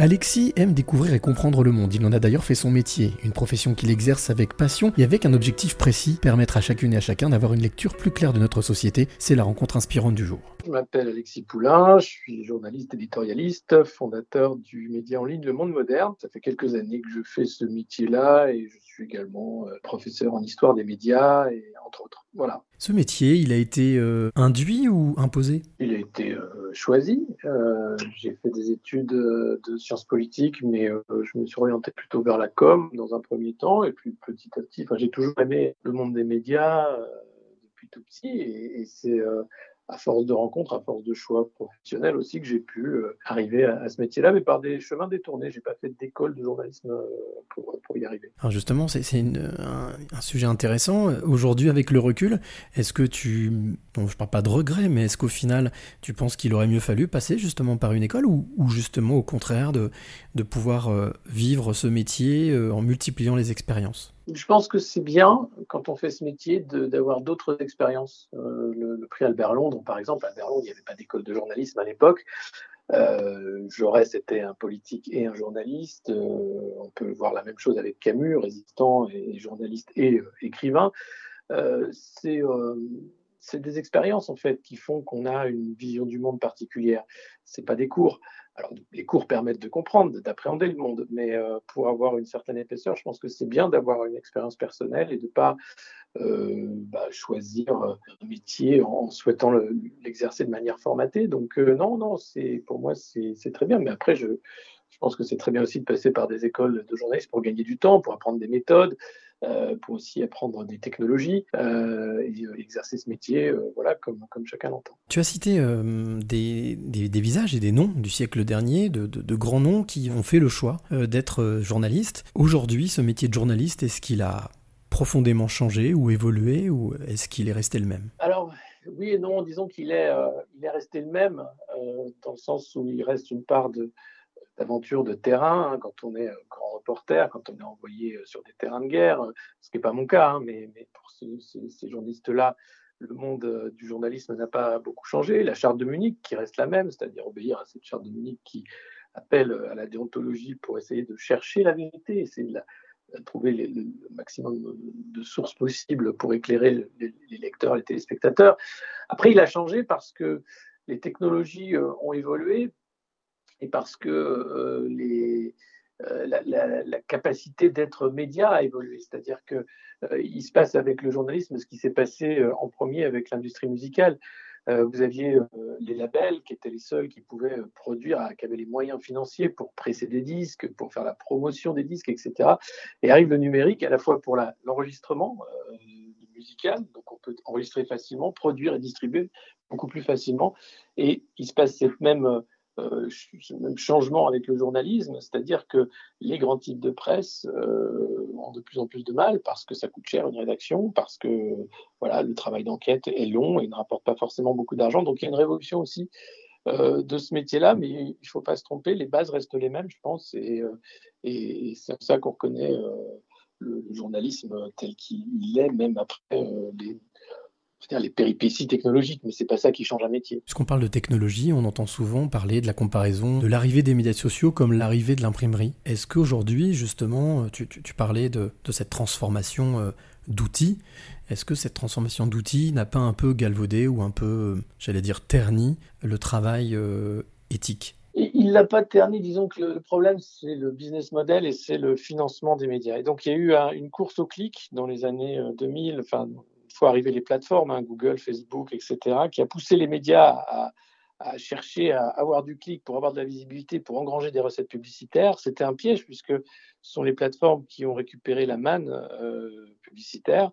Alexis aime découvrir et comprendre le monde. Il en a d'ailleurs fait son métier, une profession qu'il exerce avec passion et avec un objectif précis, permettre à chacune et à chacun d'avoir une lecture plus claire de notre société. C'est la rencontre inspirante du jour. Je m'appelle Alexis Poulain, je suis journaliste éditorialiste, fondateur du média en ligne Le Monde Moderne. Ça fait quelques années que je fais ce métier-là et je suis également euh, professeur en histoire des médias et entre autres. Voilà. Ce métier, il a été euh, induit ou imposé? Il a été euh, choisi. J'ai fait des études de sciences politiques, mais je me suis orienté plutôt vers la com dans un premier temps et puis petit à petit. J'ai toujours aimé le monde des médias depuis tout petit et, et c'est à force de rencontres, à force de choix professionnels aussi, que j'ai pu euh, arriver à, ce métier-là, mais par des chemins détournés. J'ai pas fait d'école de journalisme euh, pour, y arriver. Alors justement, c'est un, sujet intéressant. Aujourd'hui, avec le recul, est-ce que tu, bon, je parle pas de regret, mais est-ce qu'au final, tu penses qu'il aurait mieux fallu passer justement par une école ou, justement au contraire de, de pouvoir euh, vivre ce métier en multipliant les expériences? Je pense que c'est bien, quand on fait ce métier, d'avoir d'autres expériences. Euh, le, prix Albert Londres, par exemple, Albert Londres, il n'y avait pas d'école de journalisme à l'époque. Euh, Jaurès était un politique et un journaliste. Euh, on peut voir la même chose avec Camus, résistant et, journaliste et écrivain. c'est c'est des expériences en fait qui font qu'on a une vision du monde particulière. C'est pas des cours. Alors les cours permettent de comprendre, d'appréhender le monde, mais euh, pour avoir une certaine épaisseur, je pense que c'est bien d'avoir une expérience personnelle et de pas euh, bah, choisir un métier en souhaitant l'exercer de manière formatée. Donc euh, non, non, pour moi c'est très bien. Mais après je je pense que c'est très bien aussi de passer par des écoles de journalisme pour gagner du temps, pour apprendre des méthodes. Euh, pour aussi apprendre des technologies euh, et euh, exercer ce métier voilà, comme, comme chacun l'entend. Tu as cité des, des, visages et des noms du siècle dernier, de, de, grands noms qui ont fait le choix d'être journalistes. Aujourd'hui, ce métier de journaliste, est-ce qu'il a profondément changé ou évolué ou est-ce qu'il est resté le même? Alors, oui et non, disons qu'il est, il est resté le même, dans le sens où il reste une part de, d'aventure de terrain, hein, quand on est euh, grand reporter, quand on est envoyé euh, sur des terrains de guerre, euh, ce qui n'est pas mon cas, hein, mais, pour ces, journalistes-là, le monde du journalisme n'a pas beaucoup changé. La charte de Munich, qui reste la même, c'est-à-dire obéir à cette charte de Munich qui appelle à la déontologie pour essayer de chercher la vérité, essayer de, trouver le maximum de sources possibles pour éclairer les, lecteurs, les téléspectateurs. Après, il a changé parce que les technologies ont évolué, et parce que euh, euh, la, capacité d'être média a évolué. C'est-à-dire que euh, il se passe avec le journalisme ce qui s'est passé en premier avec l'industrie musicale. vous aviez les labels qui étaient les seuls qui pouvaient produire, qui avaient les moyens financiers pour presser des disques, pour faire la promotion des disques, etc. Et arrive le numérique à la fois pour l'enregistrement musical, donc on peut enregistrer facilement, produire et distribuer beaucoup plus facilement. Et il se passe cette même euh, même changement avec le journalisme, c'est-à-dire que les grands types de presse euh, ont de plus en plus de mal parce que ça coûte cher une rédaction, parce que voilà le travail d'enquête est long et ne rapporte pas forcément beaucoup d'argent. Donc il y a une révolution aussi euh, de ce métier-là, mais il ne faut pas se tromper, les bases restent les mêmes, je pense, et, et c'est ça qu'on reconnaît le, journalisme tel qu'il est, même après les les péripéties technologiques, mais c'est pas ça qui change un métier. Puisqu'on parle de technologie, on entend souvent parler de la comparaison de l'arrivée des médias sociaux comme l'arrivée de l'imprimerie. Est-ce qu'aujourd'hui, justement, tu, parlais de, cette transformation euh, d'outils, est-ce que cette transformation d'outils n'a pas un peu galvaudé ou un peu, euh, j'allais dire, terni le travail euh, éthique? Il l'a pas terni, disons que le problème, c'est le business model et c'est le financement des médias. Et donc, il y a eu une course au clic dans les années 2000, enfin, fois arriver les plateformes, hein, Google, Facebook, etc., qui a poussé les médias à, chercher à avoir du clic pour avoir de la visibilité, pour engranger des recettes publicitaires. C'était un piège puisque ce sont les plateformes qui ont récupéré la manne euh, publicitaire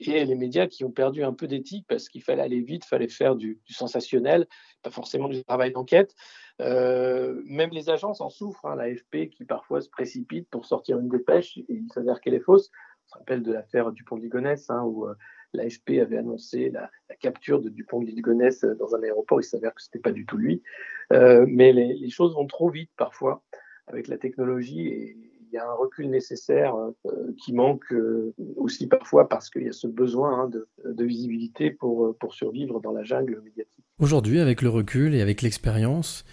et les médias qui ont perdu un peu d'éthique parce qu'il fallait aller vite, il fallait faire du, sensationnel, pas forcément du travail d'enquête. Euh, même les agences en souffrent, hein, l'AFP qui parfois se précipite pour sortir une dépêche et il s'avère qu'elle est fausse. On se rappelle de l'affaire Dupont-Ligonnès hein, où euh, l'AFP avait annoncé la, capture de Dupont de Ligonnès euh, dans un aéroport. Il s'avère que ce n'était pas du tout lui. Euh, mais les, choses vont trop vite parfois avec la technologie et il y a un recul nécessaire euh, qui manque aussi parfois parce qu'il y a ce besoin hein, de, visibilité pour survivre dans la jungle médiatique. Aujourd'hui, avec le recul et avec l'expérience,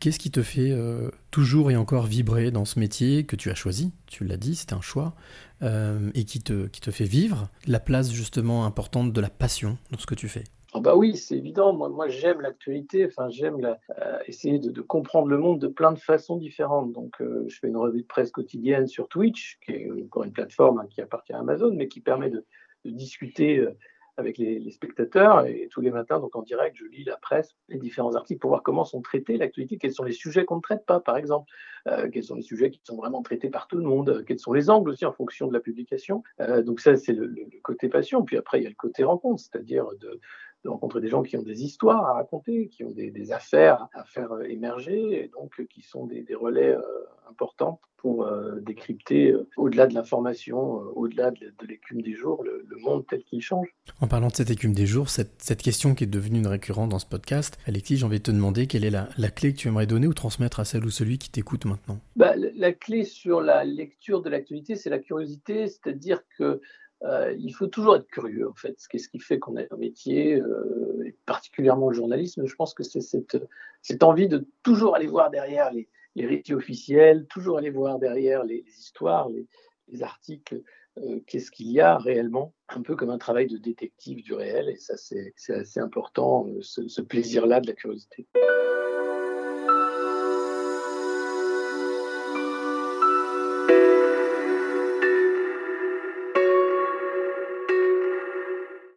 Qu'est-ce qui te fait euh, toujours et encore vibrer dans ce métier que tu as choisi? Tu l'as dit, c'était un choix, euh, et qui te, qui te fait vivre la place justement importante de la passion dans ce que tu fais? Ah bah oui, c'est évident. Moi, j'aime l'actualité. Enfin, j'aime euh, essayer de, comprendre le monde de plein de façons différentes. Donc, je fais une revue de presse quotidienne sur Twitch, qui est encore une plateforme hein, qui appartient à Amazon, mais qui permet de discuter avec les, spectateurs. Et tous les matins, donc en direct, je lis la presse, les différents articles pour voir comment sont traités l'actualité, quels sont les sujets qu'on ne traite pas, par exemple, euh, quels sont les sujets qui sont vraiment traités par tout le monde, quels sont les angles aussi en fonction de la publication. Euh, donc ça, c'est le, côté passion. Puis après, il y a le côté rencontre, c'est-à-dire de, rencontrer des gens qui ont des histoires à raconter, qui ont des, affaires à faire émerger, et donc qui sont des, relais euh, importants pour euh, décrypter, euh, au-delà de l'information, euh, au-delà de, l'écume des jours, le, monde tel qu'il change. En parlant de cette écume des jours, cette, cette, question qui est devenue une récurrente dans ce podcast, Alexis, j'ai envie de te demander quelle est la, la, clé que tu aimerais donner ou transmettre à celle ou celui qui t'écoute maintenant? Bah, la, clé sur la lecture de l'actualité, c'est la curiosité, c'est-à-dire que il faut toujours être curieux, en fait. Qu'est-ce qui fait qu'on a un métier, et particulièrement le journalisme Je pense que c'est cette, envie de toujours aller voir derrière les, les récits officiels, toujours aller voir derrière les, histoires, les, articles, euh, qu'est-ce qu'il y a réellement, un peu comme un travail de détective du réel, et ça c'est assez important, euh, ce plaisir-là de la curiosité.